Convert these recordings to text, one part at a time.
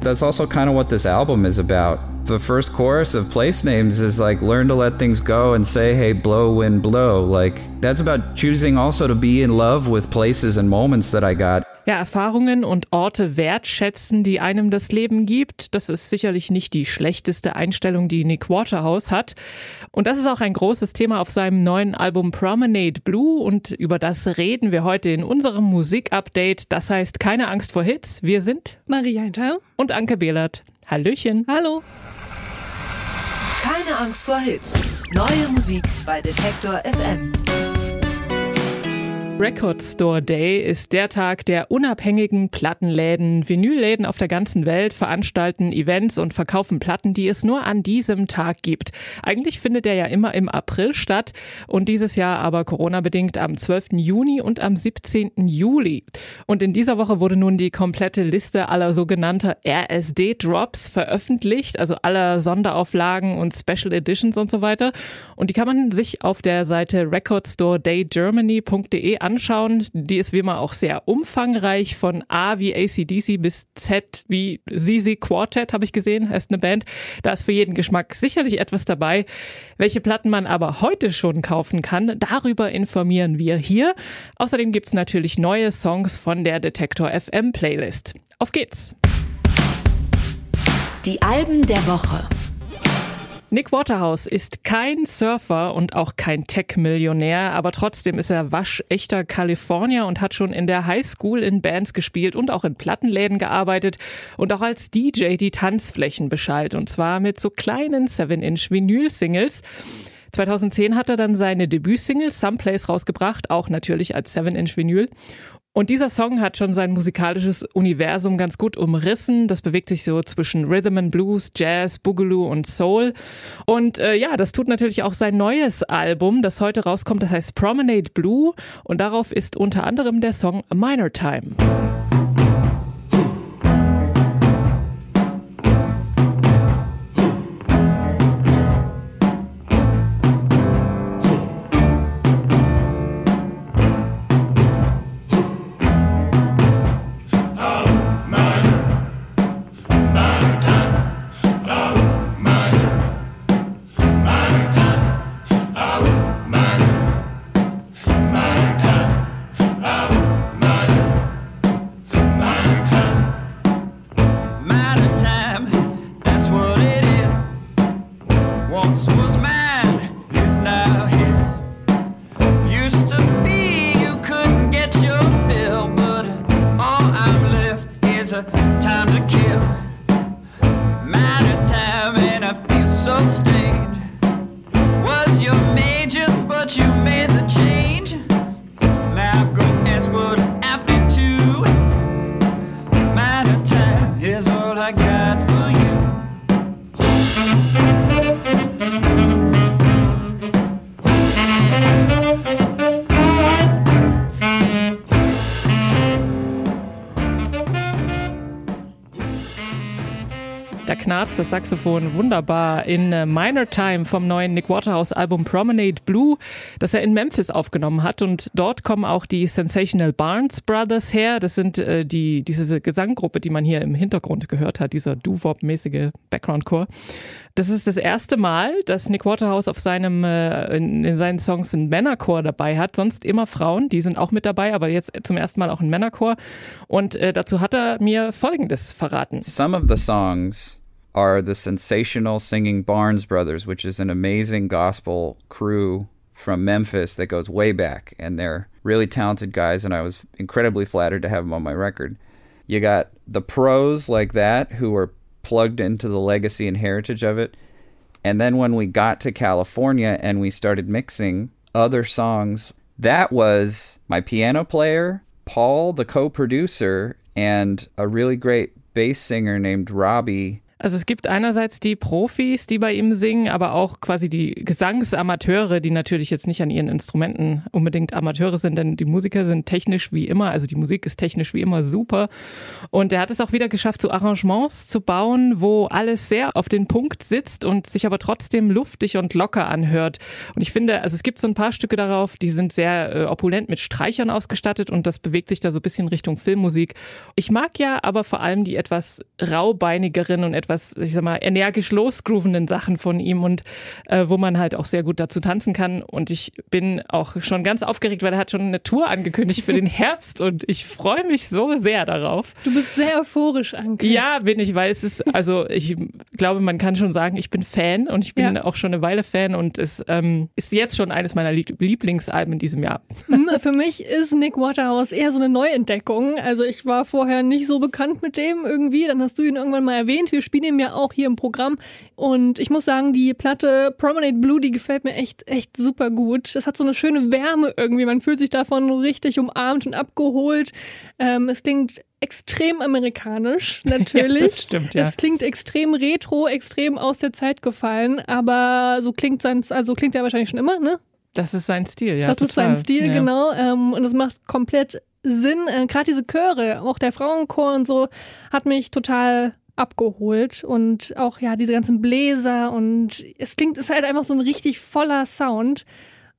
That's also kind of what this album is about. The first chorus of Place Names is like learn to let things go and say, hey, blow, wind, blow. Like that's about choosing also to be in love with places and moments that I got. Ja, Erfahrungen und Orte wertschätzen, die einem das Leben gibt. Das ist sicherlich nicht die schlechteste Einstellung, die Nick Waterhouse hat. Und das ist auch ein großes Thema auf seinem neuen Album Promenade Blue. Und über das reden wir heute in unserem Musikupdate. Das heißt, keine Angst vor Hits. Wir sind Maria Hinter und Anke Behlert. Hallöchen. Hallo. Keine Angst vor Hits. Neue Musik bei Detektor FM. Record Store Day ist der Tag der unabhängigen Plattenläden. Vinylläden auf der ganzen Welt veranstalten Events und verkaufen Platten, die es nur an diesem Tag gibt. Eigentlich findet er ja immer im April statt und dieses Jahr aber Corona-bedingt am 12. Juni und am 17. Juli. Und in dieser Woche wurde nun die komplette Liste aller sogenannter RSD-Drops veröffentlicht, also aller Sonderauflagen und Special Editions und so weiter. Und die kann man sich auf der Seite recordstoredaygermany.de anschauen. Die ist wie immer auch sehr umfangreich von A wie ACDC bis Z wie ZZ Quartet, habe ich gesehen, heißt eine Band. Da ist für jeden Geschmack sicherlich etwas dabei. Welche Platten man aber heute schon kaufen kann, darüber informieren wir hier. Außerdem gibt's natürlich neue Songs von der Detektor FM Playlist. Auf geht's! Die Alben der Woche. Nick Waterhouse ist kein Surfer und auch kein Tech-Millionär, aber trotzdem ist er waschechter Kalifornier und hat schon in der Highschool in Bands gespielt und auch in Plattenläden gearbeitet und auch als DJ die Tanzflächen beschallt und zwar mit so kleinen 7-Inch-Vinyl-Singles. 2010 hat er dann seine Debütsingle Someplace rausgebracht, auch natürlich als 7-Inch Vinyl. Und dieser Song hat schon sein musikalisches Universum ganz gut umrissen. Das bewegt sich so zwischen Rhythm and Blues, Jazz, Boogaloo und Soul. Und äh, ja, das tut natürlich auch sein neues Album, das heute rauskommt. Das heißt Promenade Blue. Und darauf ist unter anderem der Song Minor Time. Das Saxophon wunderbar in äh, Minor Time vom neuen Nick Waterhouse Album Promenade Blue, das er in Memphis aufgenommen hat. Und dort kommen auch die Sensational Barnes Brothers her. Das sind äh, die, diese Gesanggruppe, die man hier im Hintergrund gehört hat, dieser Doo-Wop-mäßige Background-Chor. Das ist das erste Mal, dass Nick Waterhouse auf seinem, äh, in, in, seinen Songs einen Männerchor dabei hat. Sonst immer Frauen, die sind auch mit dabei, aber jetzt zum ersten Mal auch ein Männerchor. Und äh, dazu hat er mir Folgendes verraten. Some of the songs are the sensational singing Barnes Brothers, which is an amazing gospel crew from Memphis that goes way back, and they're really talented guys, and I was incredibly flattered to have them on my record. You got the pros like that who are plugged into the legacy and heritage of it. And then when we got to California and we started mixing other songs, that was my piano player, Paul, the co producer, and a really great bass singer named Robbie Also es gibt einerseits die Profis, die bei ihm singen, aber auch quasi die Gesangsamateure, die natürlich jetzt nicht an ihren Instrumenten unbedingt Amateure sind, denn die Musiker sind technisch wie immer, also die Musik ist technisch wie immer super. Und er hat es auch wieder geschafft, so Arrangements zu bauen, wo alles sehr auf den Punkt sitzt und sich aber trotzdem luftig und locker anhört. Und ich finde, also es gibt so ein paar Stücke darauf, die sind sehr äh, opulent mit Streichern ausgestattet und das bewegt sich da so ein bisschen Richtung Filmmusik. Ich mag ja aber vor allem die etwas raubeinigeren und etwas etwas, ich sag mal, energisch losgroovenden Sachen von ihm und äh, wo man halt auch sehr gut dazu tanzen kann. Und ich bin auch schon ganz aufgeregt, weil er hat schon eine Tour angekündigt für den Herbst und ich freue mich so sehr darauf. Du bist sehr euphorisch, Anke. Ja, bin ich, weil es ist, also ich glaube, man kann schon sagen, ich bin Fan und ich bin ja. auch schon eine Weile Fan und es ähm, ist jetzt schon eines meiner Lieblingsalben in diesem Jahr. Hm, für mich ist Nick Waterhouse eher so eine Neuentdeckung. Also ich war vorher nicht so bekannt mit dem irgendwie. Dann hast du ihn irgendwann mal erwähnt. Wir spielen spiele ihn ja auch hier im Programm. Und ich muss sagen, die Platte Promenade Blue, die gefällt mir echt, echt super gut. Es hat so eine schöne Wärme irgendwie. Man fühlt sich davon richtig umarmt und abgeholt. Ähm, es klingt extrem amerikanisch, natürlich. ja, das stimmt, ja. Es klingt extrem retro, extrem aus der Zeit gefallen, aber so klingt sein, also klingt er wahrscheinlich schon immer, ne? Das ist sein Stil, ja. Das total. ist sein Stil, ja. genau. Ähm, und es macht komplett Sinn. Äh, Gerade diese Chöre, auch der Frauenchor und so, hat mich total abgeholt und auch ja diese ganzen Bläser und es klingt, es ist halt einfach so ein richtig voller Sound.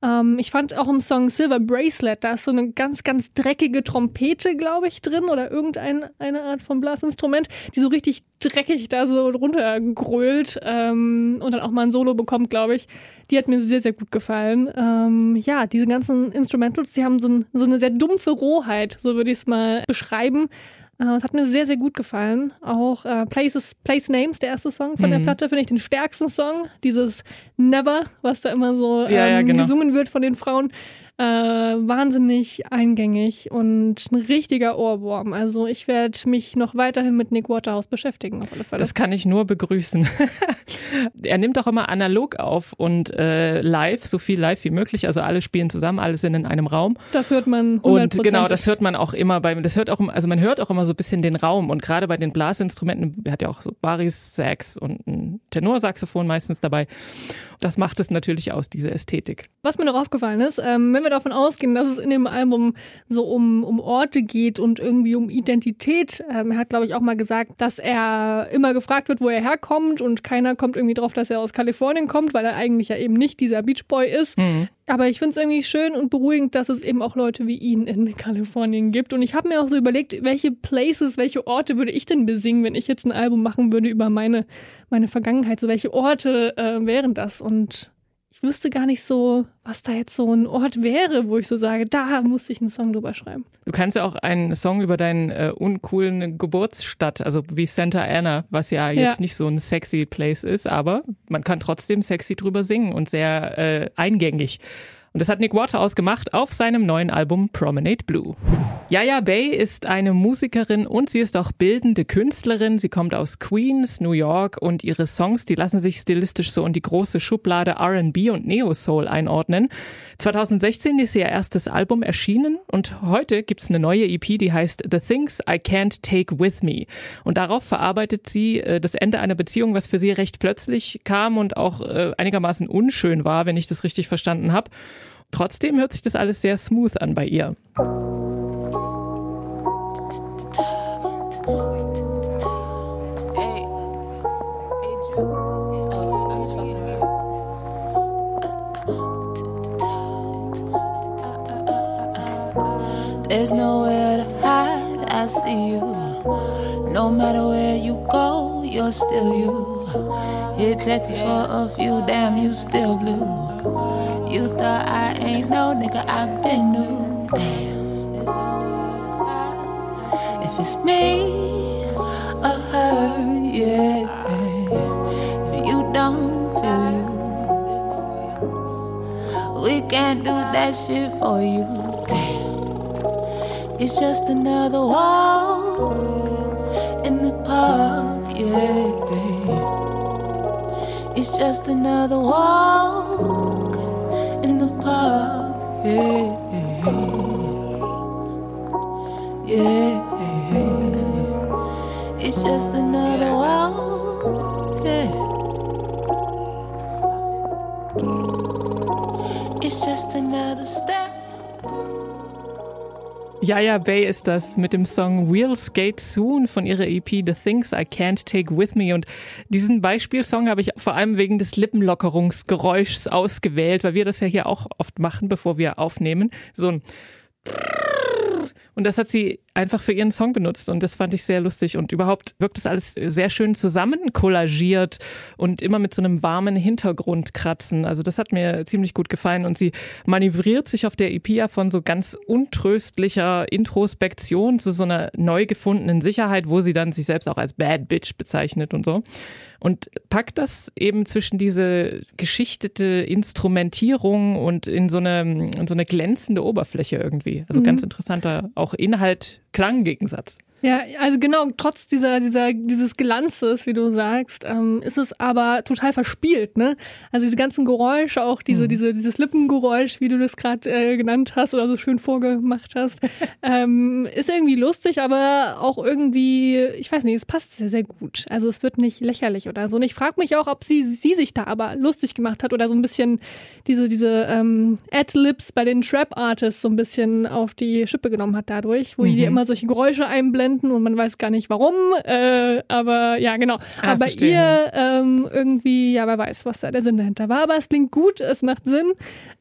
Ähm, ich fand auch im Song Silver Bracelet, da ist so eine ganz, ganz dreckige Trompete, glaube ich, drin oder irgendeine eine Art von Blasinstrument, die so richtig dreckig da so runtergrölt ähm, und dann auch mal ein Solo bekommt, glaube ich. Die hat mir sehr, sehr gut gefallen. Ähm, ja, diese ganzen Instrumentals, die haben so, ein, so eine sehr dumpfe Rohheit, so würde ich es mal beschreiben. Äh, es hat mir sehr, sehr gut gefallen. Auch äh, Places, Place Names, der erste Song von mhm. der Platte, finde ich den stärksten Song. Dieses Never, was da immer so ähm, ja, ja, ähm, genau. gesungen wird von den Frauen äh, wahnsinnig eingängig und ein richtiger Ohrwurm. Also ich werde mich noch weiterhin mit Nick Waterhouse beschäftigen. Auf alle Fälle. Das kann ich nur begrüßen. er nimmt auch immer analog auf und äh, live, so viel live wie möglich. Also alle spielen zusammen, alle sind in einem Raum. Das hört man Und genau, das hört man auch immer bei, das hört auch, also man hört auch immer so ein bisschen den Raum und gerade bei den Blasinstrumenten, er hat ja auch so Baris Sax und ein Tenorsaxophon meistens dabei. Das macht es natürlich aus, diese Ästhetik. Was mir noch aufgefallen ist, ähm, wenn wir davon ausgehen, dass es in dem Album so um, um Orte geht und irgendwie um Identität, ähm, er hat, glaube ich, auch mal gesagt, dass er immer gefragt wird, wo er herkommt und keiner kommt irgendwie drauf, dass er aus Kalifornien kommt, weil er eigentlich ja eben nicht dieser Beach Boy ist. Mhm. Aber ich finde es irgendwie schön und beruhigend, dass es eben auch Leute wie ihn in Kalifornien gibt. Und ich habe mir auch so überlegt, welche Places, welche Orte würde ich denn besingen, wenn ich jetzt ein Album machen würde über meine, meine Vergangenheit? So welche Orte äh, wären das? Und ich wüsste gar nicht so, was da jetzt so ein Ort wäre, wo ich so sage, da musste ich einen Song drüber schreiben. Du kannst ja auch einen Song über deinen äh, uncoolen Geburtsstadt, also wie Santa Ana, was ja jetzt ja. nicht so ein sexy Place ist, aber man kann trotzdem sexy drüber singen und sehr äh, eingängig. Und das hat Nick Waterhouse gemacht auf seinem neuen Album Promenade Blue. Yaya Bay ist eine Musikerin und sie ist auch bildende Künstlerin. Sie kommt aus Queens, New York und ihre Songs, die lassen sich stilistisch so in die große Schublade R&B und Neo Soul einordnen. 2016 ist ihr erstes Album erschienen und heute gibt's eine neue EP, die heißt The Things I Can't Take With Me. Und darauf verarbeitet sie äh, das Ende einer Beziehung, was für sie recht plötzlich kam und auch äh, einigermaßen unschön war, wenn ich das richtig verstanden habe. Trotzdem hört sich das alles sehr smooth an bei ihr. There's nowhere to hide, I see you. No matter where you go, you're still you. Hit Texas for a few, damn, you still blue. You thought I ain't no nigga, I've been new. Damn. If it's me or her, yeah. If you don't feel we can't do that shit for you. Damn. It's just another walk in the park, yeah. It's just another park. Yeah, yeah, it's just another one. Yeah. It's just another step. Yaya Bay ist das mit dem Song We'll Skate Soon von ihrer EP The Things I Can't Take With Me. Und diesen Beispielsong habe ich vor allem wegen des Lippenlockerungsgeräuschs ausgewählt, weil wir das ja hier auch oft machen, bevor wir aufnehmen. So ein und das hat sie einfach für ihren Song benutzt. Und das fand ich sehr lustig. Und überhaupt wirkt das alles sehr schön zusammen kollagiert und immer mit so einem warmen Hintergrund kratzen. Also das hat mir ziemlich gut gefallen. Und sie manövriert sich auf der EP ja von so ganz untröstlicher Introspektion zu so einer neu gefundenen Sicherheit, wo sie dann sich selbst auch als Bad Bitch bezeichnet und so und packt das eben zwischen diese geschichtete Instrumentierung und in so eine, in so eine glänzende Oberfläche irgendwie. Also mhm. ganz interessanter auch Inhalt Klanggegensatz. Ja, also genau, trotz dieser, dieser, dieses Glanzes, wie du sagst, ähm, ist es aber total verspielt, ne? Also diese ganzen Geräusche, auch diese, mhm. diese, dieses Lippengeräusch, wie du das gerade äh, genannt hast oder so schön vorgemacht hast, ähm, ist irgendwie lustig, aber auch irgendwie, ich weiß nicht, es passt sehr, sehr gut. Also es wird nicht lächerlich oder so. Und ich frage mich auch, ob sie, sie sich da aber lustig gemacht hat oder so ein bisschen diese, diese ähm, Ad-Libs bei den Trap-Artists so ein bisschen auf die Schippe genommen hat dadurch, wo mhm. die immer solche Geräusche einblenden und man weiß gar nicht warum. Äh, aber ja, genau. Ah, aber verstehe. ihr ähm, irgendwie, ja, wer weiß, was da der Sinn dahinter war. Aber es klingt gut, es macht Sinn.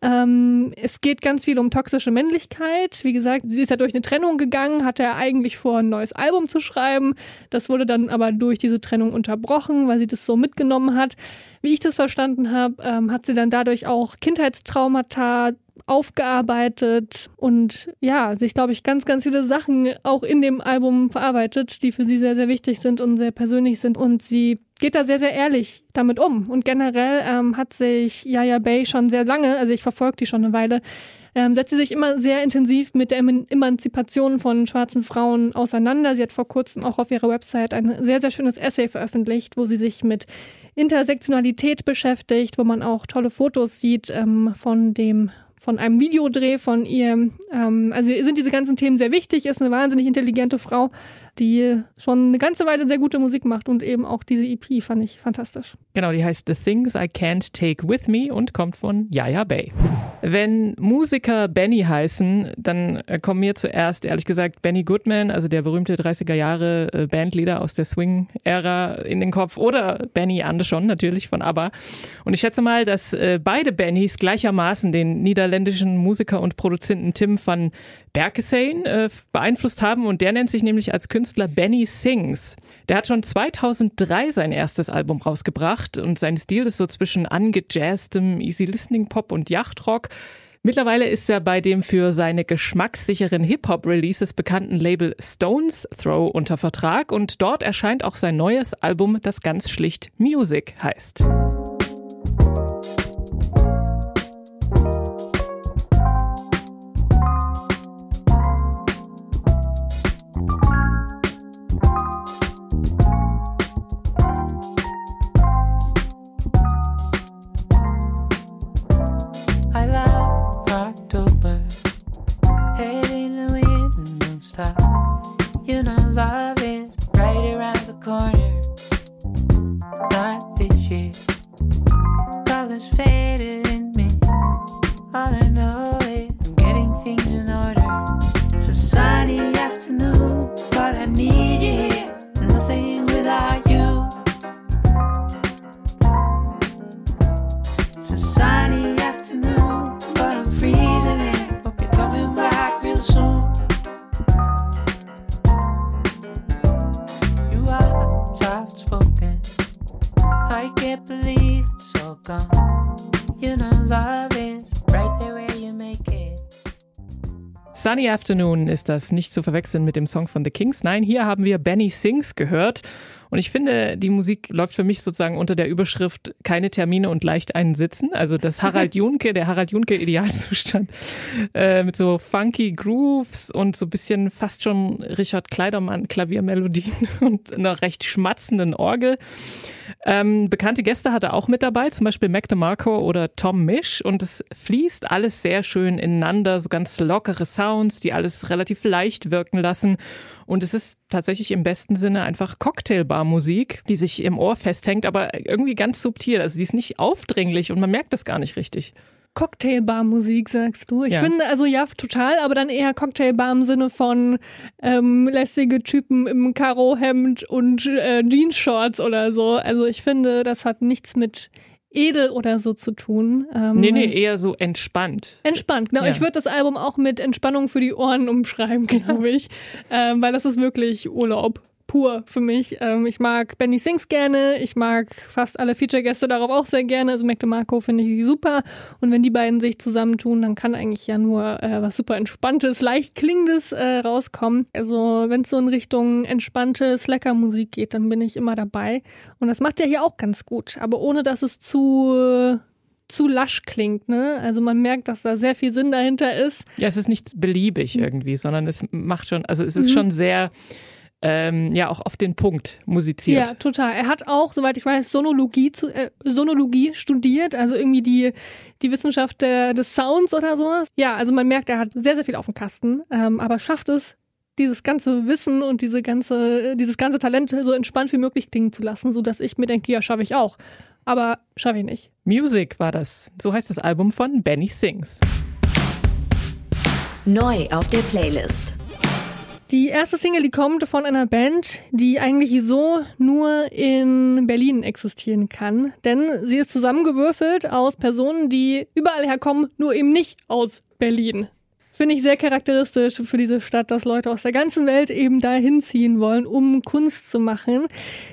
Ähm, es geht ganz viel um toxische Männlichkeit. Wie gesagt, sie ist ja durch eine Trennung gegangen, hatte ja eigentlich vor, ein neues Album zu schreiben. Das wurde dann aber durch diese Trennung unterbrochen, weil sie das so mitgenommen hat. Wie ich das verstanden habe, ähm, hat sie dann dadurch auch Kindheitstraumata aufgearbeitet und ja, sich, glaube ich, ganz, ganz viele Sachen auch in dem Album verarbeitet, die für sie sehr, sehr wichtig sind und sehr persönlich sind. Und sie geht da sehr, sehr ehrlich damit um. Und generell ähm, hat sich Yaya Bay schon sehr lange, also ich verfolge die schon eine Weile, ähm, setzt sie sich immer sehr intensiv mit der Emanzipation von schwarzen Frauen auseinander. Sie hat vor kurzem auch auf ihrer Website ein sehr, sehr schönes Essay veröffentlicht, wo sie sich mit Intersektionalität beschäftigt, wo man auch tolle Fotos sieht ähm, von dem von einem Videodreh von ihr. Ähm, also sind diese ganzen Themen sehr wichtig, ist eine wahnsinnig intelligente Frau, die schon eine ganze Weile sehr gute Musik macht und eben auch diese EP fand ich fantastisch. Genau, die heißt The Things I Can't Take With Me und kommt von Yaya Bay. Wenn Musiker Benny heißen, dann äh, kommen mir zuerst, ehrlich gesagt, Benny Goodman, also der berühmte 30er Jahre äh, Bandleader aus der Swing-Ära in den Kopf oder Benny Andersson natürlich von ABBA. Und ich schätze mal, dass äh, beide Bennys gleichermaßen den niederländischen Musiker und Produzenten Tim van Berkeseen beeinflusst haben und der nennt sich nämlich als Künstler Künstler Benny Sings. Der hat schon 2003 sein erstes Album rausgebracht und sein Stil ist so zwischen angejazztem Easy Listening Pop und Yachtrock. Mittlerweile ist er bei dem für seine geschmackssicheren Hip-Hop-Releases bekannten Label Stones Throw unter Vertrag und dort erscheint auch sein neues Album, das ganz schlicht Music heißt. Sunny Afternoon ist das nicht zu verwechseln mit dem Song von The Kings. Nein, hier haben wir Benny Sings gehört. Und ich finde, die Musik läuft für mich sozusagen unter der Überschrift keine Termine und leicht einen Sitzen. Also das Harald Junke, der Harald Junke Idealzustand äh, mit so funky Grooves und so bisschen fast schon Richard Kleidermann Klaviermelodien und einer recht schmatzenden Orgel. Ähm, bekannte Gäste hat er auch mit dabei, zum Beispiel Mac DeMarco oder Tom Misch und es fließt alles sehr schön ineinander, so ganz lockere Sounds, die alles relativ leicht wirken lassen und es ist tatsächlich im besten Sinne einfach Cocktailbar-Musik, die sich im Ohr festhängt, aber irgendwie ganz subtil. Also die ist nicht aufdringlich und man merkt das gar nicht richtig. Cocktailbar-Musik, sagst du. Ich Ja. finde, also ja, total, aber dann eher Cocktailbar im Sinne von ähm, lässige Typen im Karohemd und äh, Jeansshorts oder so. Also ich finde, das hat nichts mit edel oder so zu tun. Ähm, Nee, nee, eher so entspannt. Entspannt, genau. Ja. Ich würde das Album auch mit Entspannung für die Ohren umschreiben, glaube ich. ähm, weil das ist wirklich Urlaub pur für mich. Ähm, ich mag Benny Sings gerne, ich mag fast alle Feature-Gäste darauf auch sehr gerne. Also Mac DeMarco finde ich super. Und wenn die beiden sich zusammentun, dann kann eigentlich ja nur äh, was super Entspanntes, leicht Klingendes äh, rauskommen. Also wenn es so in Richtung entspannte Slacker-Musik geht, dann bin ich immer dabei. Und das macht er hier auch ganz gut. Aber ohne, dass es zu zu lasch klingt, ne? Also man merkt, dass da sehr viel Sinn dahinter ist. Ja, es ist nicht beliebig Mhm. irgendwie, sondern es macht schon, also es ist schon sehr, ähm, ja, auch auf den Punkt musiziert. Ja, total. Er hat auch, soweit ich weiß, Sonologie, zu, äh, Sonologie studiert, also irgendwie die, die Wissenschaft der, des Sounds oder sowas. Ja, also man merkt, er hat sehr, sehr viel auf dem Kasten, ähm, aber schafft es, dieses ganze Wissen und diese ganze, dieses ganze Talent so entspannt wie möglich klingen zu lassen, sodass ich mir denke, ja, schaffe ich auch. Aber schaffe ich nicht. Music war das. So heißt das Album von Benny Sings. Neu auf der Playlist. Die erste Single, die kommt von einer Band, die eigentlich so nur in Berlin existieren kann. Denn sie ist zusammengewürfelt aus Personen, die überall herkommen, nur eben nicht aus Berlin. Finde ich sehr charakteristisch für diese Stadt, dass Leute aus der ganzen Welt eben dahin ziehen wollen, um Kunst zu machen.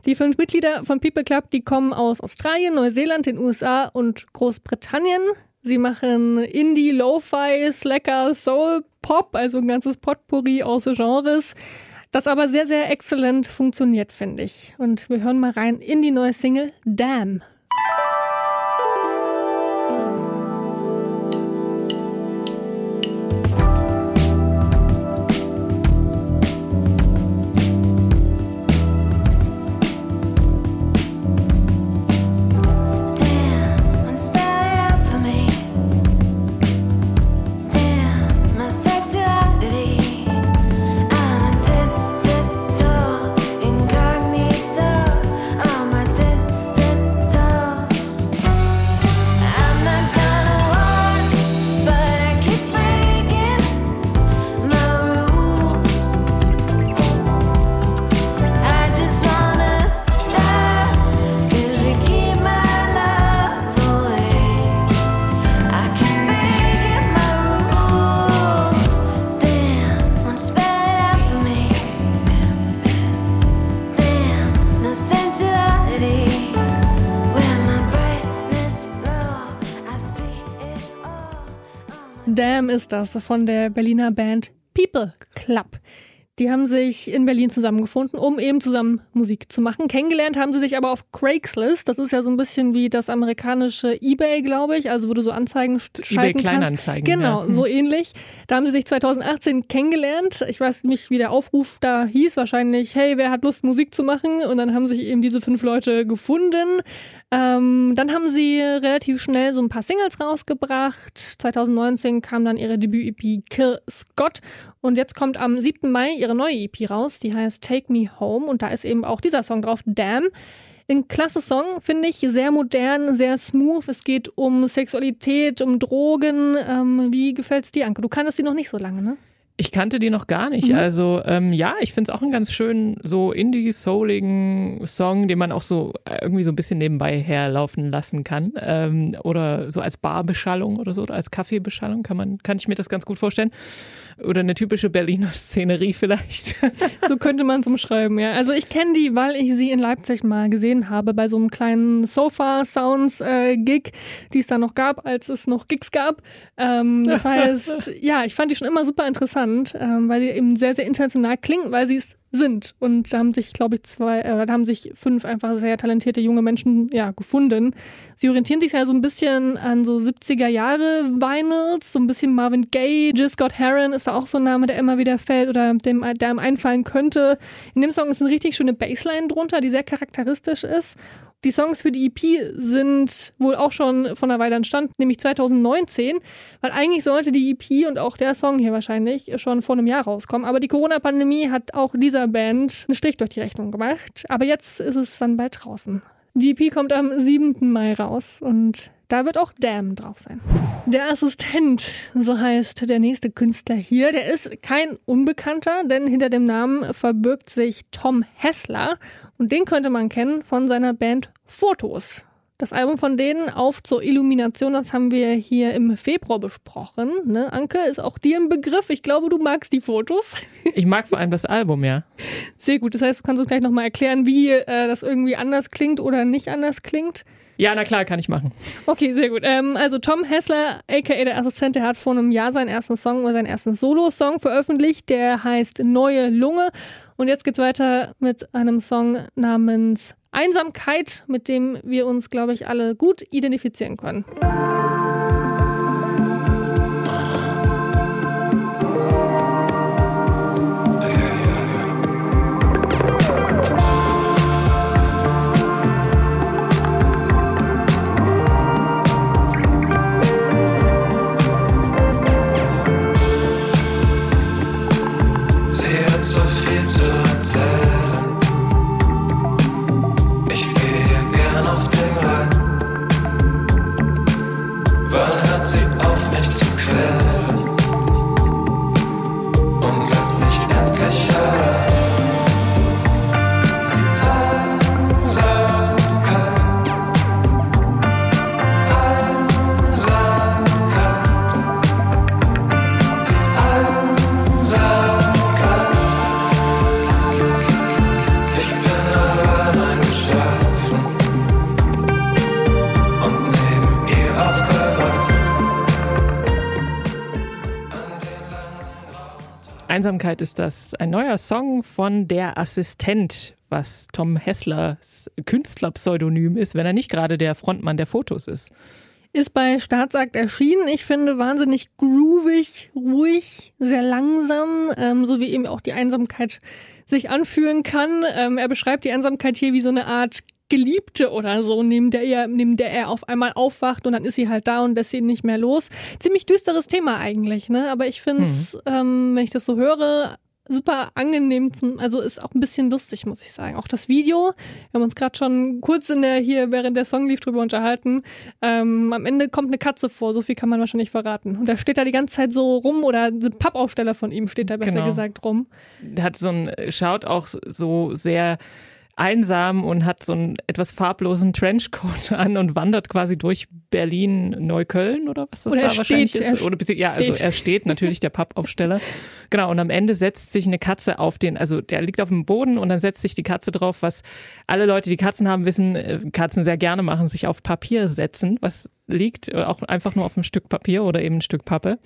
Die fünf Mitglieder von People Club, die kommen aus Australien, Neuseeland, den USA und Großbritannien. Sie machen Indie, Lo-Fi, Slacker, Soul, Pop, also ein ganzes Potpourri aus Genres. Das aber sehr, sehr exzellent funktioniert, finde ich. Und wir hören mal rein in die neue Single Damn. Damn ist das von der Berliner Band People Club. Die haben sich in Berlin zusammengefunden, um eben zusammen Musik zu machen. Kennengelernt haben sie sich aber auf Craigslist. Das ist ja so ein bisschen wie das amerikanische eBay, glaube ich, also wo du so Anzeigen eBay schalten Kleinanzeigen, kannst. Genau, ja. So ähnlich. Da haben sie sich 2018 kennengelernt. Ich weiß nicht, wie der Aufruf da hieß. Wahrscheinlich, hey, wer hat Lust, Musik zu machen? Und dann haben sich eben diese fünf Leute gefunden. Ähm, dann haben sie relativ schnell so ein paar Singles rausgebracht. 2019 kam dann ihre Debüt-EP Kill Scott. Und jetzt kommt am 7. Mai ihre neue EP raus. Die heißt Take Me Home. Und da ist eben auch dieser Song drauf, Damn. Ein klasse Song, finde ich. Sehr modern, sehr smooth. Es geht um Sexualität, um Drogen. Ähm, wie gefällt's dir, Anke? Du kanntest die noch nicht so lange, ne? Ich kannte die noch gar nicht. Mhm. Also ähm, ja, ich finde es auch einen ganz schönen, so indie-souligen Song, den man auch so äh, irgendwie so ein bisschen nebenbei herlaufen lassen kann. Ähm, oder so als Barbeschallung oder so, oder als Kaffeebeschallung kann man, kann ich mir das ganz gut vorstellen. Oder eine typische Berliner Szenerie vielleicht. So könnte man es umschreiben, ja. Also ich kenne die, weil ich sie in Leipzig mal gesehen habe, bei so einem kleinen Sofa-Sounds-Gig, die es da noch gab, als es noch Gigs gab. Ähm, das heißt, ja, ich fand die schon immer super interessant, ähm, weil sie eben sehr, sehr international klingen, weil sie es sind. Und da haben sich, glaube ich, zwei, äh, da haben sich fünf einfach sehr talentierte junge Menschen ja, gefunden. Sie orientieren sich ja so ein bisschen an so 70er Jahre Vinyls, so ein bisschen Marvin Gaye, Jill Scott Heron ist da auch so ein Name, der immer wieder fällt oder dem, der einem einfallen könnte. In dem Song ist eine richtig schöne Bassline drunter, die sehr charakteristisch ist. Die Songs für die EP sind wohl auch schon von einer Weile entstanden, nämlich 2019, weil eigentlich sollte die EP und auch der Song hier wahrscheinlich schon vor einem Jahr rauskommen. Aber die Corona-Pandemie hat auch dieser Band einen Strich durch die Rechnung gemacht. Aber jetzt ist es dann bald draußen. Die EP kommt am 7. Mai raus und da wird auch Damn drauf sein. Der Assistent, so heißt der nächste Künstler hier, der ist kein Unbekannter, denn hinter dem Namen verbirgt sich Tom Hessler und den könnte man kennen von seiner Band Fotos. Das Album von denen auf zur Illumination, das haben wir hier im Februar besprochen. Ne? Anke, ist auch dir ein Begriff. Ich glaube, du magst die Fotos. Ich mag vor allem das Album, ja. Sehr gut. Das heißt, du kannst uns gleich nochmal erklären, wie äh, das irgendwie anders klingt oder nicht anders klingt. Ja, na klar, kann ich machen. Okay, sehr gut. Ähm, also Tom Hessler, aka der Assistent, der hat vor einem Jahr seinen ersten Song oder seinen ersten Solo-Song veröffentlicht. Der heißt Neue Lunge. Und jetzt geht's weiter mit einem Song namens Einsamkeit, mit dem wir uns, glaube ich, alle gut identifizieren können. Einsamkeit ist das ein neuer Song von Der Assistent, was Tom Hesslers Künstlerpseudonym ist, wenn er nicht gerade der Frontmann der Fotos ist. Ist bei Staatsakt erschienen. Ich finde wahnsinnig groovig, ruhig, sehr langsam, ähm, so wie eben auch die Einsamkeit sich anfühlen kann. Ähm, er beschreibt die Einsamkeit hier wie so eine Art Geliebte oder so, neben der, er, neben der er auf einmal aufwacht und dann ist sie halt da und lässt ihn nicht mehr los. Ziemlich düsteres Thema eigentlich, ne? Aber ich finde es, ähm, wenn ich das so höre, super angenehm zum, also ist auch ein bisschen lustig, muss ich sagen. Auch das Video, wir haben uns gerade schon kurz in der hier während der Song lief drüber unterhalten. Ähm, am Ende kommt eine Katze vor, so viel kann man wahrscheinlich verraten. Und da steht da die ganze Zeit so rum oder ein Pappaufsteller von ihm steht da besser Genau. gesagt rum. Der hat so ein, schaut auch so sehr einsam und hat so einen etwas farblosen Trenchcoat an und wandert quasi durch Berlin, Neukölln oder was das Oder da er wahrscheinlich steht, ist. er Oder, ja, also steht. er steht natürlich, der Pappaufsteller. Genau, und am Ende setzt sich eine Katze auf den, also der liegt auf dem Boden und dann setzt sich die Katze drauf, was alle Leute, die Katzen haben, wissen, äh, Katzen sehr gerne machen, sich auf Papier setzen, was liegt äh, auch einfach nur auf einem Stück Papier oder eben ein Stück Pappe.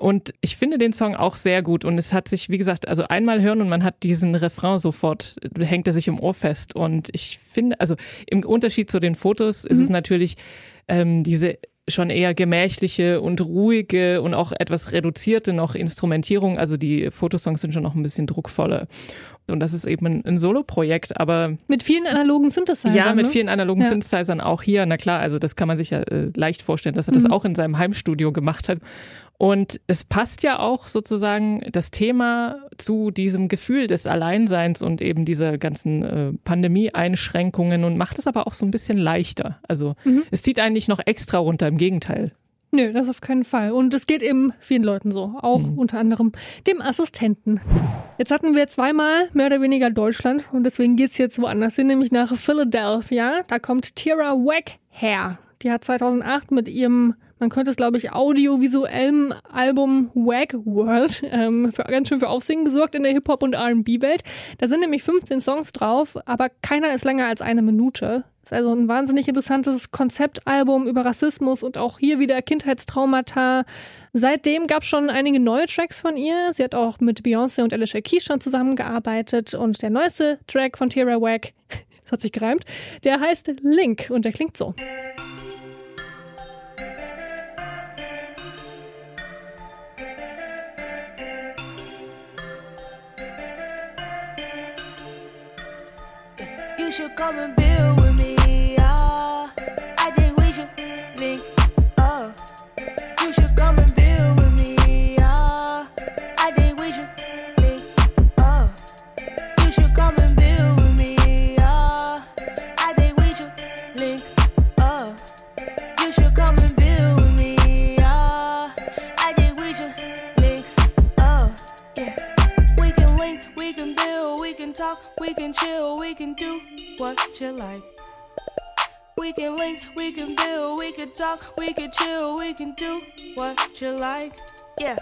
Und ich finde den Song auch sehr gut und es hat sich, wie gesagt, also einmal hören und man hat diesen Refrain sofort, hängt er sich im Ohr fest. Und ich finde, also im Unterschied zu den Fotos ist es natürlich ähm, diese schon eher gemächliche und ruhige und auch etwas reduzierte noch Instrumentierung. Also die Fotosongs sind schon noch ein bisschen druckvoller. Und das ist eben ein, ein Solo-Projekt, aber Mit vielen analogen Synthesizern. ja, mit ne? vielen analogen Ja. Synthesizern auch hier. Na klar, also das kann man sich ja äh, leicht vorstellen, dass er das auch in seinem Heimstudio gemacht hat. Und es passt ja auch sozusagen das Thema zu diesem Gefühl des Alleinseins und eben dieser ganzen äh, Pandemie-Einschränkungen und macht es aber auch so ein bisschen leichter. Also es zieht eigentlich noch extra runter, im Gegenteil. Nö, das auf keinen Fall. Und es geht eben vielen Leuten so, auch unter anderem dem Assistenten. Jetzt hatten wir zweimal mehr oder weniger Deutschland und deswegen geht's jetzt woanders hin, nämlich nach Philadelphia. Da kommt Tira Wack her. Die hat 2008 mit ihrem, man könnte es glaube ich, audiovisuellen Album Wack World ähm, für, ganz schön für Aufsehen gesorgt in der Hip-Hop- und R&B-Welt. Da sind nämlich 15 Songs drauf, aber keiner ist länger als eine Minute. Ist also ein wahnsinnig interessantes Konzeptalbum über Rassismus und auch hier wieder Kindheitstraumata. Seitdem gab es schon einige neue Tracks von ihr. Sie hat auch mit Beyoncé und Alicia Keys schon zusammengearbeitet und der neueste Track von Tierra Wack, das hat sich gereimt, der heißt Link und der klingt so. Should come and build with We can link, we can build, we can talk, we can chill, we can do what you like. Yeah,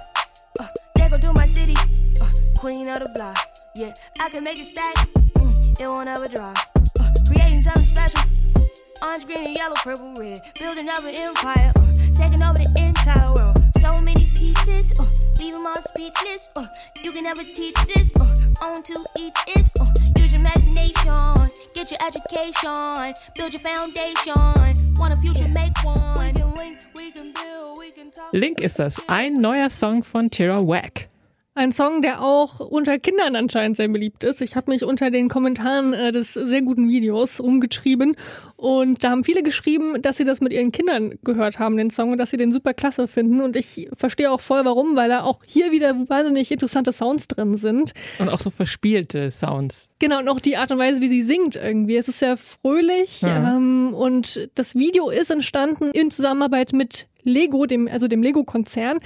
uh, there go my city, uh, queen of the block. Yeah, I can make it stack, mm, it won't ever dry. Uh, creating something special, orange, green, and yellow, purple, red. Building up an empire, uh, taking over the entire world. So many pieces, uh, leave them all speechless. Uh, you can never teach this, uh, on to each is, Uh, use your imagination, get your education, build your foundation. Want a future, make one. We can link, we can build, we can talk. Link ist das, ein neuer Song von Tira Wack. Ein Song, der auch unter Kindern anscheinend sehr beliebt ist. Ich habe mich unter den Kommentaren äh, des sehr guten Videos rumgetrieben und da haben viele geschrieben, dass sie das mit ihren Kindern gehört haben, den Song, und dass sie den super klasse finden. Und ich verstehe auch voll, warum, weil da auch hier wieder wahnsinnig interessante Sounds drin sind. Und auch so verspielte Sounds. Genau, und auch die Art und Weise, wie sie singt irgendwie. Es ist sehr fröhlich Ja. ähm, und das Video ist entstanden in Zusammenarbeit mit Lego, dem, also dem Lego-Konzern,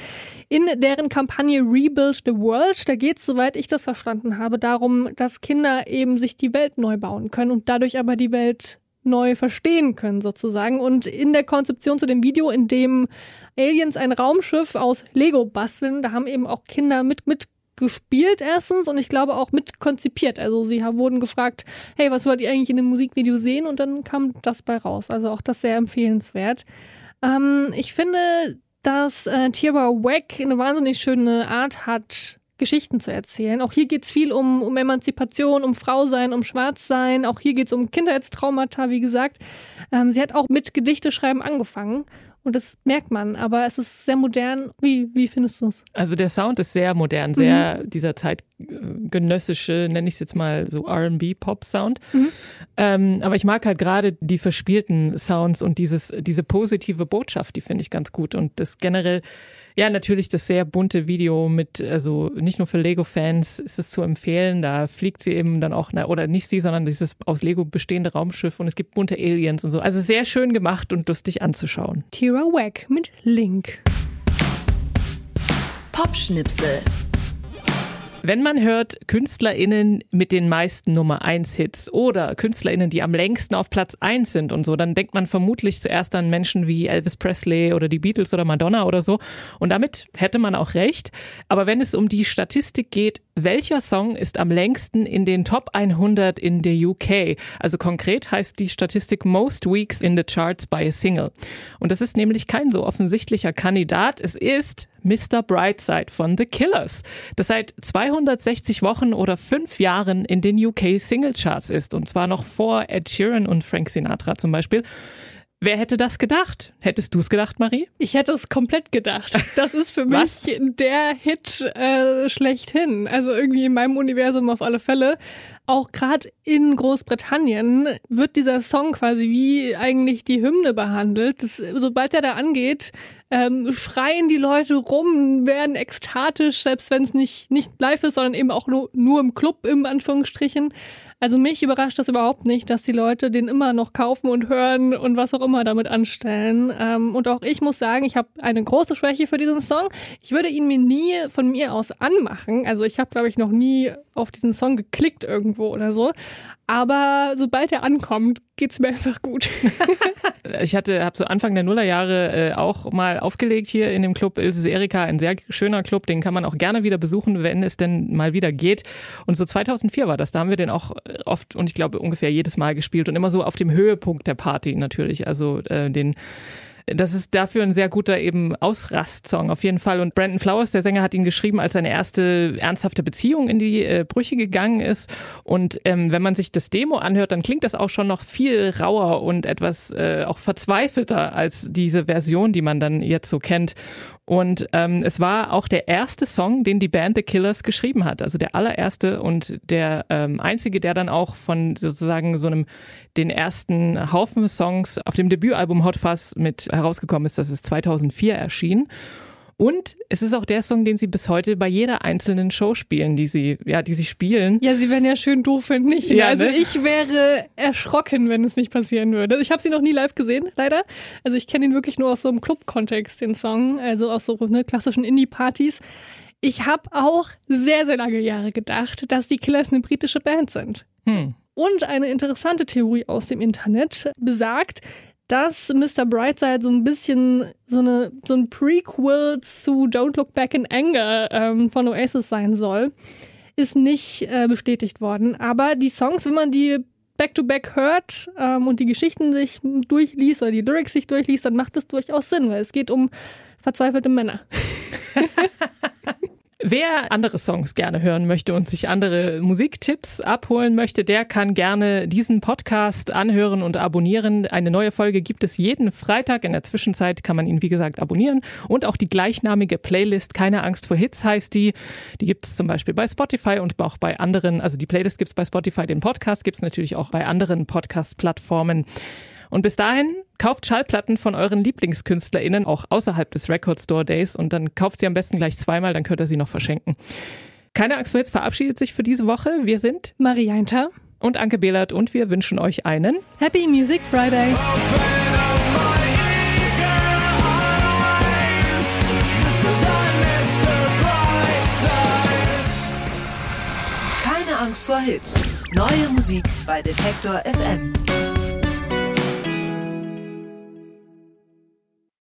in deren Kampagne Rebuild the World. Da geht es, soweit ich das verstanden habe, darum, dass Kinder eben sich die Welt neu bauen können und dadurch aber die Welt neu verstehen können sozusagen. Und in der Konzeption zu dem Video, in dem Aliens ein Raumschiff aus Lego basteln, da haben eben auch Kinder mit, mit erstens und ich glaube auch mit konzipiert. Also sie haben, wurden gefragt, hey, was wollt ihr eigentlich in dem Musikvideo sehen? Und dann kam das bei raus. Also auch das sehr empfehlenswert. Ähm, ich finde, dass äh, Tira Wack eine wahnsinnig schöne Art hat, Geschichten zu erzählen. Auch hier geht's viel um, um Emanzipation, um Frausein, um Schwarzsein. Auch hier geht's um Kindheitstraumata, wie gesagt. Ähm, sie hat auch mit Gedichteschreiben angefangen. Und das merkt man, aber es ist sehr modern. Wie, wie findest du es? Also der Sound ist sehr modern, sehr dieser zeitgenössische, nenne ich es jetzt mal so R&B-Pop-Sound. Ähm, aber ich mag halt gerade die verspielten Sounds und dieses, diese positive Botschaft, die finde ich ganz gut. Und das generell, ja, natürlich das sehr bunte Video mit, also nicht nur für Lego-Fans ist es zu empfehlen. Da fliegt sie eben dann auch, na, oder nicht sie, sondern dieses aus Lego bestehende Raumschiff und es gibt bunte Aliens und so. Also sehr schön gemacht und lustig anzuschauen. Tira Wack mit Link. Popschnipsel. Wenn man hört KünstlerInnen mit den meisten Nummer 1 Hits oder KünstlerInnen, die am längsten auf Platz 1 sind und so, dann denkt man vermutlich zuerst an Menschen wie Elvis Presley oder die Beatles oder Madonna oder so. Und damit hätte man auch recht. Aber wenn es um die Statistik geht, welcher Song ist am längsten in den Top 100 in der UK? Also konkret heißt die Statistik Most Weeks in the Charts by a Single. Und das ist nämlich kein so offensichtlicher Kandidat. Es ist Mr. Brightside von The Killers, das seit 260 Wochen oder fünf Jahren in den UK Singlecharts ist. Und zwar noch vor Ed Sheeran und Frank Sinatra zum Beispiel. Wer hätte das gedacht? Hättest du es gedacht, Marie? Ich hätte es komplett gedacht. Das ist für mich der Hit äh, schlechthin. Also irgendwie in meinem Universum auf alle Fälle. Auch gerade in Großbritannien wird dieser Song quasi wie eigentlich die Hymne behandelt. Das, sobald er da angeht, ähm, schreien die Leute rum, werden ekstatisch, selbst wenn es nicht, nicht live ist, sondern eben auch nur, nur im Club, im Anführungsstrichen. Also mich überrascht das überhaupt nicht, dass die Leute den immer noch kaufen und hören und was auch immer damit anstellen. Ähm, und auch ich muss sagen, ich habe eine große Schwäche für diesen Song. Ich würde ihn mir nie von mir aus anmachen. Also ich habe, glaube ich, noch nie auf diesen Song geklickt irgendwo oder so. Aber sobald er ankommt, geht's mir einfach gut. Ich hatte, habe so Anfang der Nullerjahre äh, auch mal aufgelegt hier in dem Club Ilses Erika, ein sehr schöner Club, den kann man auch gerne wieder besuchen, wenn es denn mal wieder geht. Und so 2004 war das, da haben wir den auch äh, oft und ich glaube ungefähr jedes Mal gespielt und immer so auf dem Höhepunkt der Party natürlich, also äh, den das ist dafür ein sehr guter eben Ausrast-Song auf jeden Fall. Und Brandon Flowers, der Sänger, hat ihn geschrieben, als seine erste ernsthafte Beziehung in die äh, Brüche gegangen ist. Und ähm, wenn man sich das Demo anhört, dann klingt das auch schon noch viel rauer und etwas äh, auch verzweifelter als diese Version, die man dann jetzt so kennt. Und ähm, es war auch der erste Song, den die Band The Killers geschrieben hat. Also der allererste und der ähm, einzige, der dann auch von sozusagen so einem den ersten Haufen Songs auf dem Debütalbum Hot Fuzz mit herausgekommen ist. Das ist 2004 erschienen. Und es ist auch der Song, den sie bis heute bei jeder einzelnen Show spielen, die sie, ja, die sie spielen. Ja, sie wären ja schön doof, wenn nicht. Ja, also ne? ich wäre erschrocken, wenn es nicht passieren würde. Ich habe sie noch nie live gesehen, leider. Also ich kenne ihn wirklich nur aus so einem Club-Kontext, den Song, also aus so ne, klassischen Indie-Partys. Ich habe auch sehr, sehr lange Jahre gedacht, dass die Killers eine britische Band sind. Hm. Und eine interessante Theorie aus dem Internet besagt, dass Mr. Brightside so ein bisschen so, eine, so ein Prequel zu Don't Look Back in Anger ähm, von Oasis sein soll. Ist nicht äh, bestätigt worden. Aber die Songs, wenn man die back-to-back hört ähm, und die Geschichten sich durchliest oder die Lyrics sich durchliest, dann macht es durchaus Sinn, weil es geht um verzweifelte Männer. Wer andere Songs gerne hören möchte und sich andere Musiktipps abholen möchte, der kann gerne diesen Podcast anhören und abonnieren. Eine neue Folge gibt es jeden Freitag. In der Zwischenzeit kann man ihn, wie gesagt, abonnieren. Und auch die gleichnamige Playlist Keine Angst vor Hits heißt die. Die gibt es zum Beispiel bei Spotify und auch bei anderen. Also die Playlist gibt es bei Spotify, den Podcast gibt es natürlich auch bei anderen Podcast-Plattformen. Und bis dahin kauft Schallplatten von euren LieblingskünstlerInnen auch außerhalb des Record Store Days und dann kauft sie am besten gleich zweimal, dann könnt ihr sie noch verschenken. Keine Angst vor Hits verabschiedet sich für diese Woche. Wir sind Marianta, und Anke Behlert und wir wünschen euch einen Happy Music Friday. Keine Angst vor Hits. Neue Musik bei Detektor FM.